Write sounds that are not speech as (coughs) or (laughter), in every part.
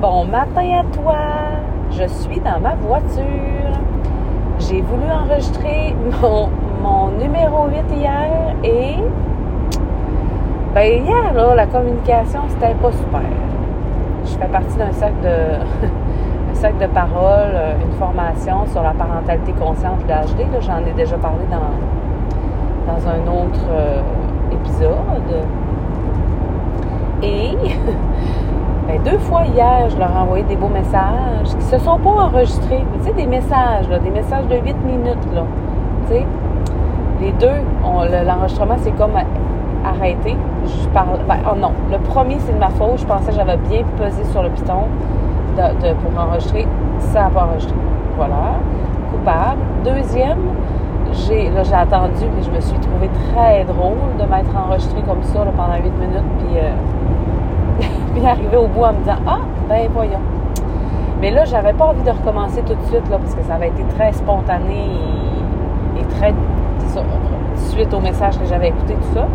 Bon matin à toi. Je suis dans ma voiture. J'ai voulu enregistrer mon, numéro 8 hier et ben hier là, la communication c'était pas super. Je fais partie d'un sac de (laughs) un sac de paroles, euh, une formation sur la parentalité consciente de l'HD. J'en ai déjà parlé dans, dans un autre euh, épisode. Et (laughs) ben, deux fois hier, je leur ai envoyé des beaux messages qui se sont pas enregistrés. Mais tu sais, des messages, des messages de 8 minutes. Là. Tu sais, les deux, l'enregistrement, c'est comme arrêté. Je parle. Ben, oh non, le premier, c'est de ma faute. Je pensais que j'avais bien pesé sur le piton pour enregistrer. Ça n'a pas enregistré. Voilà. Coupable. Deuxième, j'ai attendu et je me suis trouvé très drôle de m'être enregistré comme ça pendant 8 minutes puis euh, puis arriver au bout en me disant ah ben voyons. Mais là j'avais pas envie de recommencer tout de suite là parce que ça avait été très spontané et, très suite au message que j'avais écouté tout ça.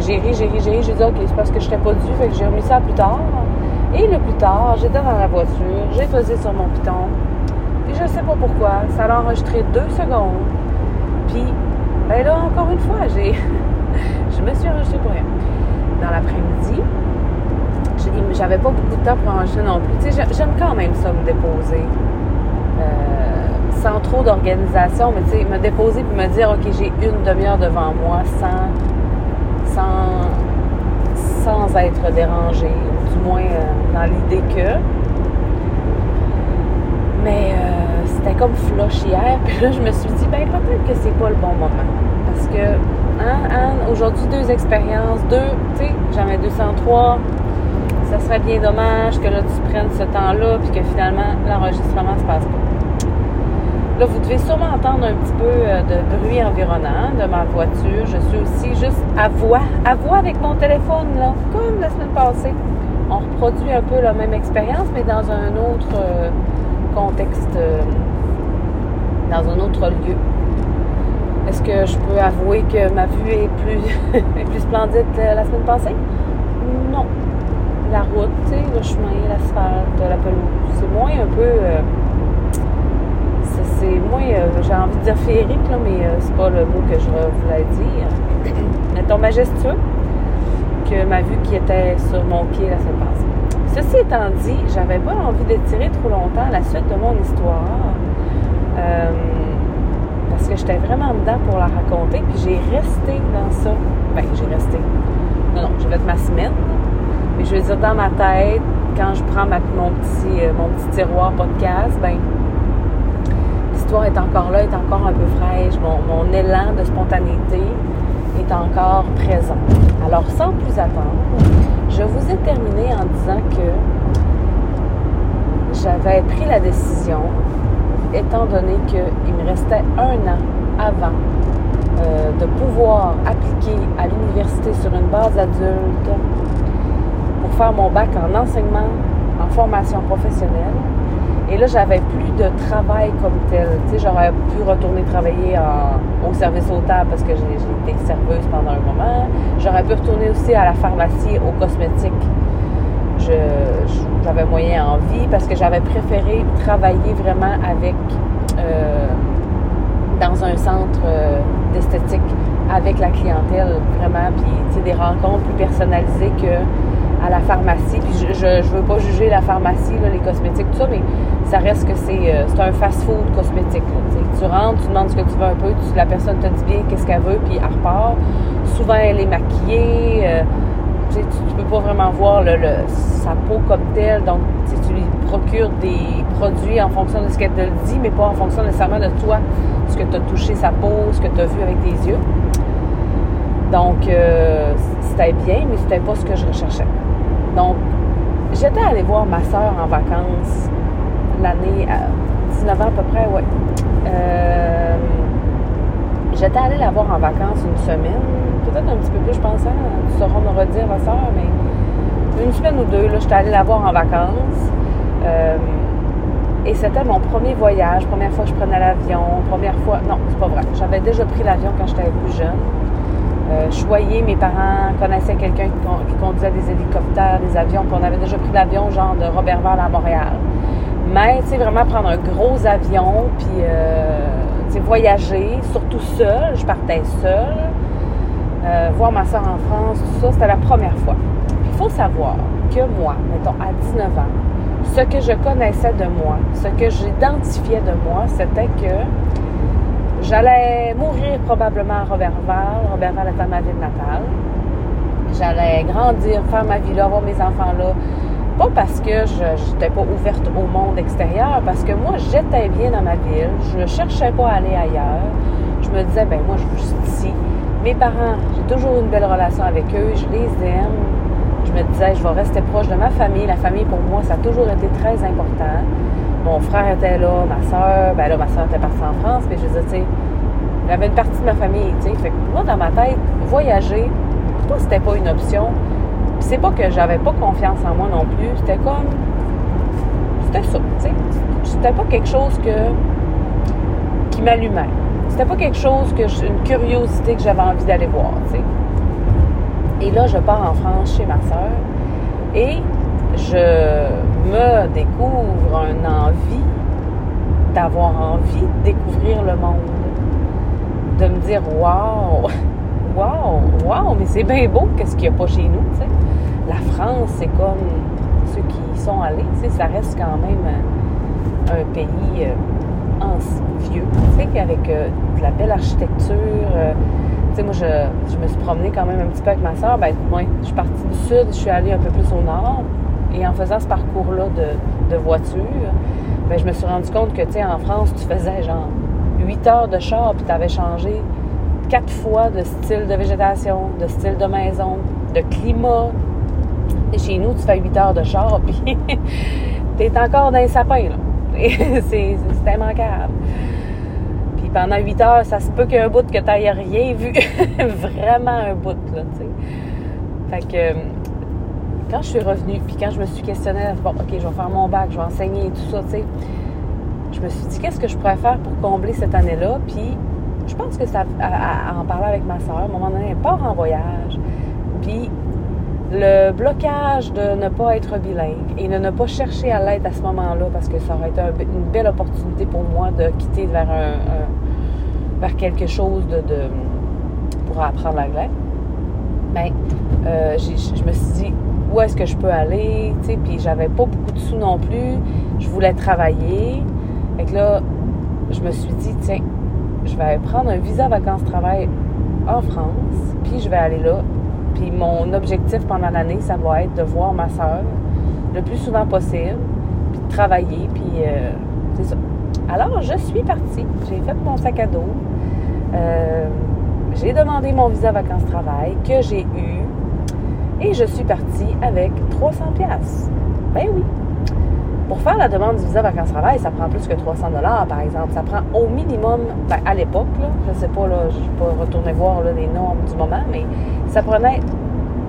J'ai ri j'ai ri j'ai ri j'ai dit ok c'est parce que je n'étais pas dû fait que j'ai remis ça plus tard. Et le plus tard j'étais dans la voiture j'ai posé sur mon piton puis je sais pas pourquoi ça a enregistré deux secondes puis, ben là, encore une fois, j'ai, (laughs) je me suis enregistrée pour rien. Dans l'après-midi, j'avais pas beaucoup de temps pour enregistrer non plus. Tu sais, j'aime quand même ça, me déposer. Euh, sans trop d'organisation, mais tu sais, me déposer puis me dire, OK, j'ai une demi-heure devant moi sans, sans, sans être dérangée, ou du moins euh, dans l'idée que. Mais euh, c'était comme flush hier. (laughs) Puis là, je me suis dit, ben peut-être que c'est pas le bon moment. Parce que, hein, hein aujourd'hui, deux expériences, deux, tu sais, j'en ai 203. Ça serait bien dommage que là, tu prennes ce temps-là, puis que finalement, l'enregistrement se passe pas. Là, vous devez sûrement entendre un petit peu euh, de bruit environnant de ma voiture. Je suis aussi juste à voix, à voix avec mon téléphone, là, comme la semaine passée. On reproduit un peu la même expérience, mais dans un autre euh, contexte euh, dans un autre lieu. Est-ce que je peux avouer que ma vue est plus, (laughs) plus splendide la semaine passée? Non. La route, le chemin, l'asphalte, la pelouse, c'est moins un peu. Euh, c'est moins, euh, j'ai envie de dire féerique, là, mais euh, c'est pas le mot que je voulais dire. (coughs) Mettons majestueux que ma vue qui était sur mon pied la semaine passée. Ceci étant dit, j'avais pas envie d'étirer trop longtemps la suite de mon histoire. Euh, parce que j'étais vraiment dedans pour la raconter, puis j'ai resté dans ça. Ben, j'ai resté. Non, non, j'ai fait ma semaine. Mais je veux dire, dans ma tête, quand je prends mon, petit, euh, mon petit tiroir podcast, ben, l'histoire est encore là, est encore un peu fraîche. Mon, mon élan de spontanéité est encore présent. Alors, sans plus attendre, je vous ai terminé en disant que j'avais pris la décision étant donné qu'il me restait un an avant euh, de pouvoir appliquer à l'université sur une base adulte faire mon bac en enseignement, en formation professionnelle. Et là, j'avais plus de travail comme tel. Tu sais, j'aurais pu retourner travailler au service au table parce que j'ai été serveuse pendant un moment. J'aurais pu retourner aussi à la pharmacie, aux cosmétiques j'avais moyen en vie parce que j'avais préféré travailler vraiment avec euh, dans un centre euh, d'esthétique avec la clientèle vraiment puis des rencontres plus personnalisées que à la pharmacie puis je, je, veux pas juger la pharmacie les cosmétiques tout ça mais ça reste que c'est euh, un fast-food cosmétique tu rentres tu demandes ce que tu veux un peu la personne te dit bien qu'est-ce qu'elle veut puis elle repart souvent elle est maquillée tu ne peux pas vraiment voir sa peau comme telle. Donc, tu lui procures des produits en fonction de ce qu'elle te dit, mais pas en fonction nécessairement de toi, ce que tu as touché sa peau, ce que tu as vu avec tes yeux. Donc, euh, c'était bien, mais c'était pas ce que je recherchais. Donc, j'étais allée voir ma soeur en vacances l'année, à 19 ans à peu près, ouais. Euh, j'étais allée la voir en vacances une semaine peut-être un petit peu plus, je pense. Hein? Tu sauras me redire, ma soeur, mais une semaine ou deux, là, j'étais allée la voir en vacances. Euh, et c'était mon premier voyage, première fois que je prenais l'avion, première fois. Non, c'est pas vrai. J'avais déjà pris l'avion quand j'étais plus jeune. Euh, choyer. Mes parents connaissaient quelqu'un qui, conduisait des hélicoptères, des avions, puis on avait déjà pris l'avion genre de Robertval à Montréal. Mais, tu vraiment prendre un gros avion, puis, euh, voyager, surtout seule. Je partais seule. Euh, voir ma soeur en France, tout ça, c'était la première fois. Il faut savoir que moi, mettons, à 19 ans, ce que je connaissais de moi, ce que j'identifiais de moi, c'était que j'allais mourir probablement à Robertval. Robertval étant ma ville natale. J'allais grandir, faire ma vie là, avoir mes enfants là. Pas parce que je n'étais pas ouverte au monde extérieur, parce que moi, j'étais bien dans ma ville. Je ne cherchais pas à aller ailleurs. Je me disais, ben moi, je suis ici. Mes parents, j'ai toujours une belle relation avec eux. Je les aime je me disais, je vais rester proche de ma famille. La famille, pour moi, ça a toujours été très important. Mon frère était là, ma soeur, ben là, ma soeur était partie en France, mais je disais, tu sais, avait une partie de ma famille, tu sais. Fait que moi, dans ma tête, voyager, moi, c'était pas une option. Puis c'est pas que j'avais pas confiance en moi non plus. C'était comme. C'était ça, tu sais. C'était pas quelque chose que. qui m'allumait. C'était pas quelque chose que. une curiosité que j'avais envie d'aller voir, tu sais. Et là, je pars en France chez ma soeur et je me découvre une envie d'avoir envie de découvrir le monde. De me dire, waouh, (laughs) waouh, waouh, mais c'est bien beau, qu'est-ce qu'il n'y a pas chez nous, tu sais. La France, c'est comme ceux qui y sont allés, tu sais, ça reste quand même un pays euh, vieux, tu sais, avec euh, de la belle architecture. Euh, tu sais, moi, je, me suis promenée quand même un petit peu avec ma soeur. Ben, moi, je suis partie du sud, je suis allée un peu plus au nord. Et en faisant ce parcours-là de, voiture, ben, je me suis rendu compte que, tu sais, en France, tu faisais genre 8 heures de char, puis tu avais changé quatre fois de style de végétation, de style de maison, de climat. Et chez nous, tu fais 8 heures de char, (laughs) puis tu es encore dans les sapins, là. (laughs) c'est immanquable pendant 8 heures, ça se peut qu'il bout que n'aies rien vu. (laughs) Vraiment un bout, là, tu sais. Fait que quand je suis revenue, puis quand je me suis questionnée, bon, OK, je vais faire mon bac, je vais enseigner et tout ça, tu sais, je me suis dit, qu'est-ce que je pourrais faire pour combler cette année-là? Puis je pense que ça, à, en parler avec ma soeur, à un moment donné, elle part en voyage. Puis le blocage de ne pas être bilingue et de ne pas chercher à l'être à ce moment-là parce que ça aurait été une belle opportunité pour moi de quitter vers un, vers quelque chose de, pour apprendre l'anglais. Ben, euh, je me suis dit où est-ce que je peux aller, puis j'avais pas beaucoup de sous non plus. Je voulais travailler. Fait que là, je me suis dit, tiens, je vais prendre un visa vacances-travail en France, puis je vais aller là puis mon objectif pendant l'année, ça va être de voir ma soeur le plus souvent possible, puis de travailler, puis euh, c'est ça. Alors, je suis partie. J'ai fait mon sac à dos. Euh, j'ai demandé mon visa vacances-travail que j'ai eu. Et je suis partie avec 300 pièces. Ben oui. Pour faire la demande du visa vacances-travail, ça prend plus que 300 dollars, par exemple. Ça prend au minimum, ben, à l'époque, je sais pas, là, je ne vais pas retourner voir les normes du moment, mais ça prenait,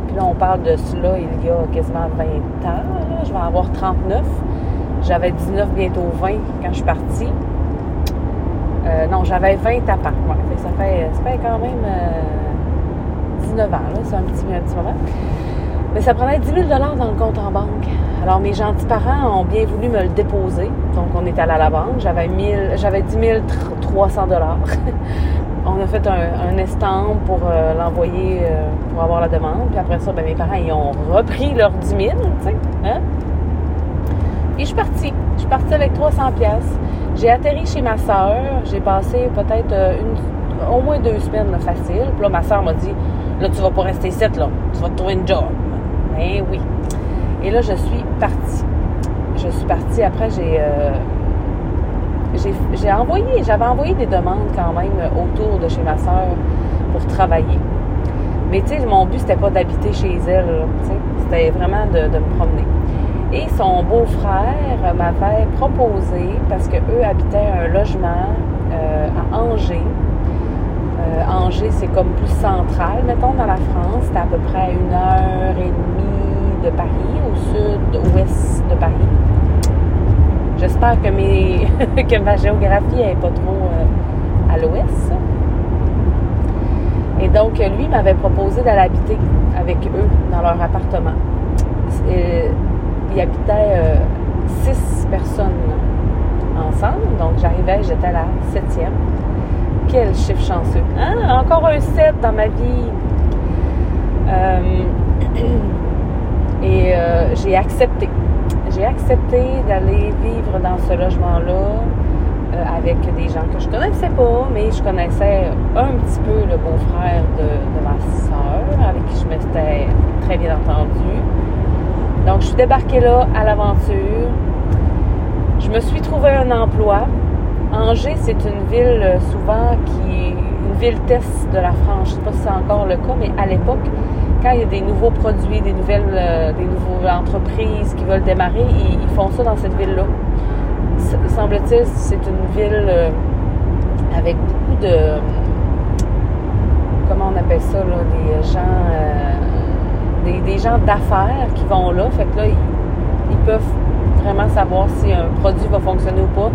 puis là, on parle de cela il y a quasiment 20 ans, je vais avoir 39. J'avais 19, bientôt 20 quand je suis partie. Euh, non, j'avais 20 à part. ça, fait, ça fait quand même 19 ans, c'est un petit, un petit moment. Mais ça prenait 10 000 dans le compte en banque. Alors, mes gentils parents ont bien voulu me le déposer. Donc, on est allé à la banque. J'avais, 10 300 (laughs) on a fait un, un pour euh, l'envoyer euh, pour avoir la demande. Puis après ça, ben, mes parents, ils ont repris leurs 10 000, tu sais. Hein? Et je suis partie. Je suis partie avec 300 pièces. J'ai atterri chez ma soeur. J'ai passé peut-être euh, une, au moins deux semaines facile. Puis là, ma soeur m'a dit, là, tu vas pas rester ici, là. Tu vas te trouver une job. Ben oui. Et là, je suis partie. Je suis partie. Après, j'ai j'ai envoyé, j'avais envoyé des demandes quand même autour de chez ma soeur pour travailler. Mais tu sais, mon but, c'était pas d'habiter chez elle, c'était vraiment de, me promener. Et son beau-frère m'avait proposé, parce qu'eux habitaient un logement euh, à Angers. Euh, Angers, c'est comme plus central, mettons, dans la France. C'était à peu près une heure et demie de Paris, au sud-ouest de Paris. J'espère que, mes, (laughs) que ma géographie n'est pas trop euh, à l'ouest. Et donc, lui m'avait proposé d'aller habiter avec eux dans leur appartement. Et, il habitait six personnes ensemble. Donc, j'arrivais, j'étais la septième. Quel chiffre chanceux. Hein? Encore un 7 dans ma vie. Euh, (clears throat) et euh, j'ai accepté. J'ai accepté d'aller vivre dans ce logement-là euh, avec des gens que je connaissais pas, mais je connaissais un petit peu le beau-frère de, de, ma soeur, avec qui je m'étais très bien entendue. Donc, je suis débarquée là à l'aventure. Je me suis trouvé un emploi. Angers, c'est une ville souvent qui est une ville test de la France. Je ne sais pas si c'est encore le cas, mais à l'époque, quand il y a des nouveaux produits, des nouvelles, euh, entreprises qui veulent démarrer, ils, font ça dans cette ville-là. Semble-t-il, c'est une ville euh, avec beaucoup de. Comment on appelle ça, des gens. Euh, des, gens d'affaires qui vont là. Fait que là, ils, peuvent vraiment savoir si un produit va fonctionner ou pas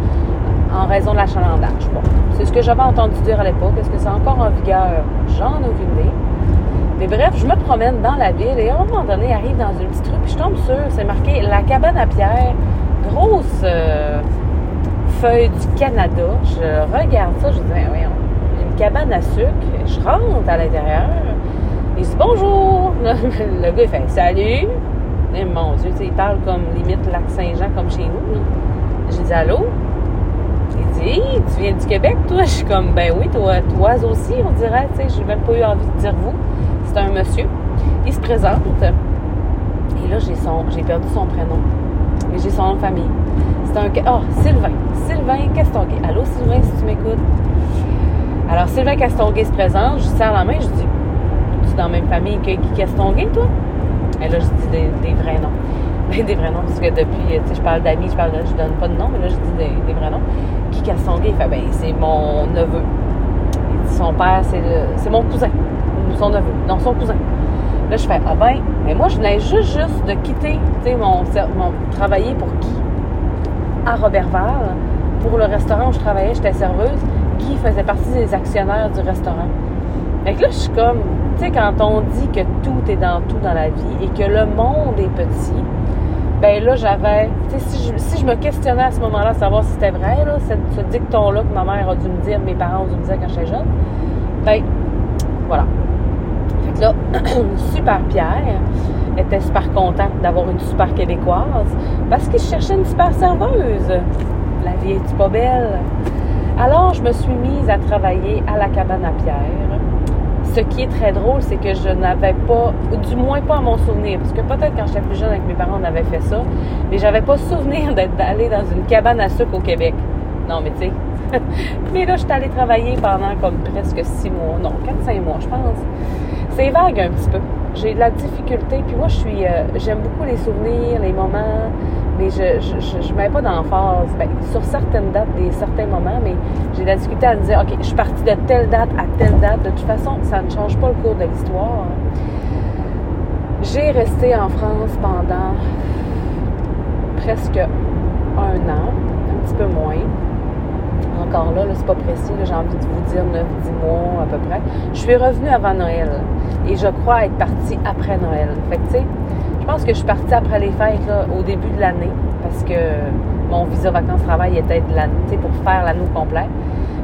en raison de l'achalandage. Bon, c'est ce que j'avais entendu dire à l'époque. Est-ce que c'est encore en vigueur? J'en ai aucune idée. Mais bref, je me promène dans la ville et à un moment donné, arrive dans une petite rue, puis je tombe sur, c'est marqué la cabane à pierre, grosse euh, feuille du Canada. Je regarde ça, je dis, voyons, une cabane à sucre. Je rentre à l'intérieur. Il dit bonjour. (laughs) Le gars, il fait salut. Mon Dieu, il parle comme limite lac Saint-Jean, comme chez nous. J'ai dit allô. Tu viens du Québec, toi? Je suis comme, ben oui, toi, toi aussi, on dirait, tu sais, j'ai même pas eu envie de dire vous c'est un monsieur. Il se présente. Et là, j'ai son, j'ai perdu son prénom. Mais j'ai son nom de famille. C'est un. Oh, Sylvain. Sylvain Castonguay. Allô, Sylvain, si tu m'écoutes. Alors, Sylvain Castonguay se présente. Je serre la main. Je dis Tu es dans la même famille que Guy Castonguay, toi? Et là, je dis des, vrais noms. Des vrais noms. Parce que depuis, tu sais, je parle d'amis, je parle je donne pas de nom, mais là, je dis des, vrais noms. Guy Castonguay, il fait Ben, c'est mon neveu. Il dit Son père, c'est, c'est mon cousin son neveu, non, son cousin. Là, je fais, ah ben, mais moi, je venais juste, juste de quitter, tu sais, mon, mon, travailler pour qui? À Robertval, pour le restaurant où je travaillais, j'étais serveuse, qui faisait partie des actionnaires du restaurant. Fait que là, je suis comme, tu sais, quand on dit que tout est dans tout dans la vie et que le monde est petit, ben là, j'avais, si je, si je me questionnais à ce moment-là, savoir si c'était vrai, ce, dicton-là que ma mère a dû me dire, mes parents ont dû me dire quand j'étais jeune, ben, voilà là, (clears throat) super Pierre était super content d'avoir une super québécoise parce qu'il cherchait une super serveuse. La vie est pas belle? Alors, je me suis mise à travailler à la cabane à Pierre. Ce qui est très drôle, c'est que je n'avais pas, du moins pas à mon souvenir, parce que peut-être quand j'étais plus jeune avec mes parents, on avait fait ça, mais j'avais pas souvenir (laughs) d'être allée dans une cabane à sucre au Québec. Non, mais tu sais. (laughs) mais là, je suis allée travailler pendant comme presque six mois, non, quatre, cinq mois, je pense c'est vague un petit peu. J'ai de la difficulté. Puis moi, je suis, euh, j'aime beaucoup les souvenirs, les moments, mais je je, mets pas d'emphase. Ben, sur certaines dates, des certains moments, mais j'ai la difficulté à me dire, OK, je suis partie de telle date à telle date. De toute façon, ça ne change pas le cours de l'histoire. J'ai resté en France pendant presque un an, un petit peu moins encore là, c'est pas précis, j'ai envie de vous dire 9-10 mois à peu près. Je suis revenue avant Noël et je crois être partie après Noël. Fait que, tu sais, je pense que je suis partie après les fêtes au début de l'année parce que mon visa vacances-travail était de l'année, pour faire l'année complète.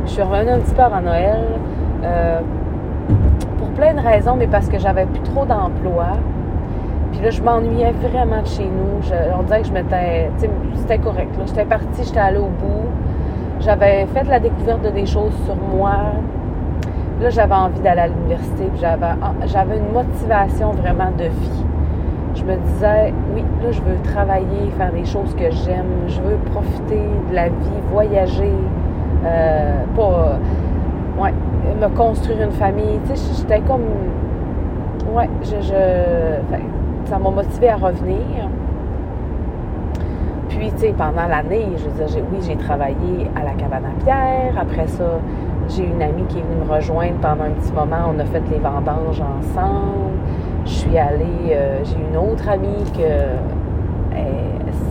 Je suis revenue un petit peu avant Noël euh, pour plein de raisons, mais parce que j'avais plus trop d'emploi. Puis là, je m'ennuyais vraiment de chez nous. on dirait que je m'étais. C'était correct. J'étais partie, j'étais allée au bout. J'avais fait la découverte de des choses sur moi. Là, j'avais envie d'aller à l'université. J'avais une motivation vraiment de vie. Je me disais, oui, là, je veux travailler, faire des choses que j'aime. Je veux profiter de la vie, voyager. Euh, pas. Ouais, me construire une famille. Tu sais, j'étais comme. Ouais, je. je ça m'a motivé à revenir. Puis, tu sais, pendant l'année, je veux oui, j'ai travaillé à la cabane à pierre. Après ça, j'ai une amie qui est venue me rejoindre pendant un petit moment. On a fait les vendanges ensemble. Je suis allée, euh, j'ai une autre amie que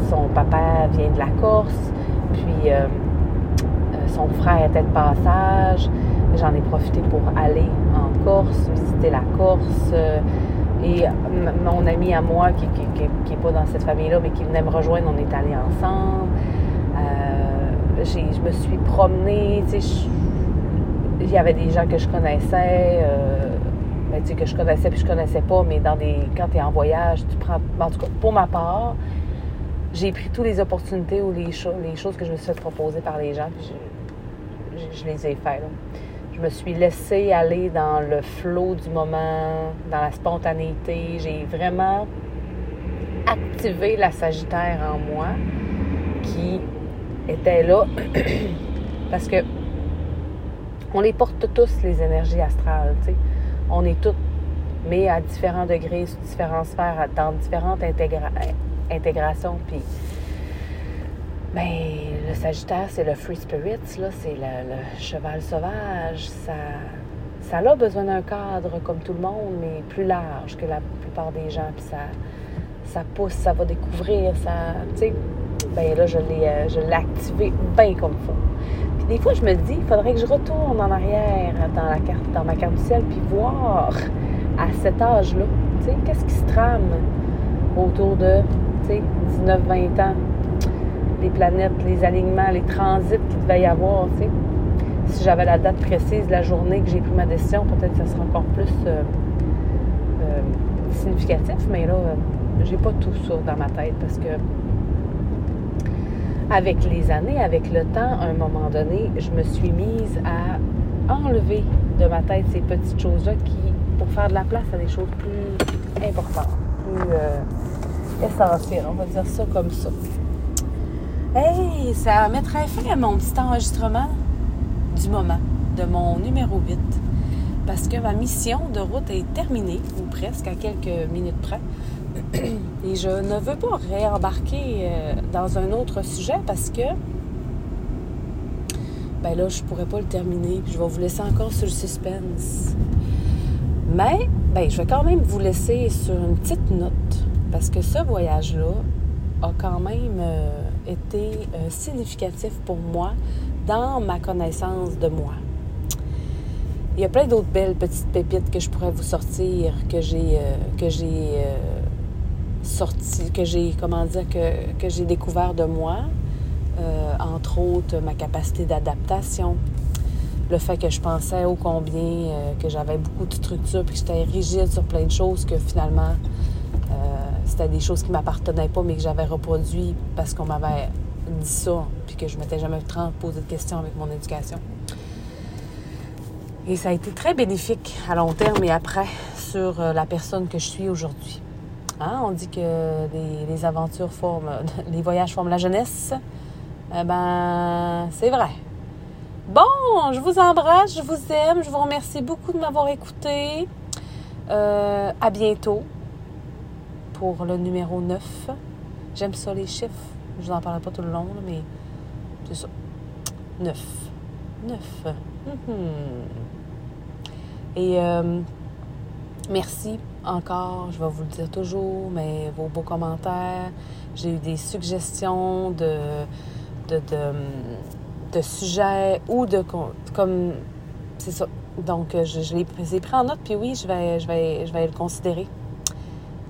son papa vient de la Corse. Puis, euh, euh, son frère était de passage. J'en ai profité pour aller en Corse, visiter la Corse. Euh, et mon ami à moi, qui n'est pas dans cette famille-là, mais qui venait me rejoindre, on est allés ensemble. Euh, je me suis promenée, il y avait des gens que je connaissais, euh, ben, que je connaissais puis je connaissais pas, mais dans des, quand tu es en voyage, tu prends. En tout cas, pour ma part, j'ai pris toutes les opportunités ou les, les choses que je me suis fait proposer par les gens, puis je, les ai faites. Je me suis laissée aller dans le flot du moment, dans la spontanéité. J'ai vraiment activé la Sagittaire en moi qui était là (clears throat) parce que on les porte tous les énergies astrales, tu sais. On est toutes, mais à différents degrés, sur différentes sphères, dans différentes intégrations. Puis ben, le Sagittaire, c'est le free spirit, c'est le, cheval sauvage. Ça, ça a besoin d'un cadre comme tout le monde, mais plus large que la plupart des gens. Puis ça, ça pousse, ça va découvrir, ça, tu sais. Ben là, je l'ai, euh, je l'ai activé bien comme il faut. Des fois, je me dis, il faudrait que je retourne en arrière dans la carte, dans ma carte du ciel, puis voir à cet âge-là, tu sais, qu'est-ce qui se trame autour de, tu sais, 19-20 ans les planètes, les alignements, les transits qu'il devait y avoir, tu sais. Si j'avais la date précise de la journée que j'ai pris ma décision, peut-être que ça serait encore plus euh, euh, significatif, mais là, euh, j'ai pas tout ça dans ma tête parce que avec les années, avec le temps, à un moment donné, je me suis mise à enlever de ma tête ces petites choses-là pour faire de la place à des choses plus importantes, plus essentielles, on va dire ça comme ça. Hey, ça mettrait fin à mon petit enregistrement du moment, de mon numéro 8. Parce que ma mission de route est terminée, ou presque, à quelques minutes près. Et je ne veux pas réembarquer euh, dans un autre sujet parce que ben là, je pourrais pas le terminer. Je vais vous laisser encore sur le suspense. Mais, ben, je vais quand même vous laisser sur une petite note. Parce que ce voyage-là a quand même euh, été euh, significatif pour moi dans ma connaissance de moi. Il y a plein d'autres belles petites pépites que je pourrais vous sortir, que j'ai que j'ai sorti, que j'ai comment dire que, que j'ai découvert de moi, entre autres ma capacité d'adaptation, le fait que je pensais ô combien que j'avais beaucoup de structure puis que j'étais rigide sur plein de choses que finalement c'était des choses qui m'appartenaient pas, mais que j'avais reproduit parce qu'on m'avait dit ça, puis que je m'étais jamais posé de questions avec mon éducation. Et ça a été très bénéfique à long terme et après sur euh, la personne que je suis aujourd'hui. Hein? On dit que les, aventures forment, (laughs) les voyages forment la jeunesse. Eh ben, c'est vrai. Bon, je vous embrasse, je vous aime, je vous remercie beaucoup de m'avoir écouté. Euh, à bientôt pour le numéro 9. J'aime ça les chiffres. Je vous en parlerai pas tout le long, mais c'est ça. 9. 9. Mhm. Et euh, merci encore, je vais vous le dire toujours, mais vos beaux commentaires. J'ai eu des suggestions de, sujets ou de. comme. C'est ça. Donc, je, je les ai pris en note, puis oui, je vais, je je vais le considérer.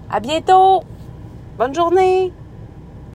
À bientôt! Bonne journée!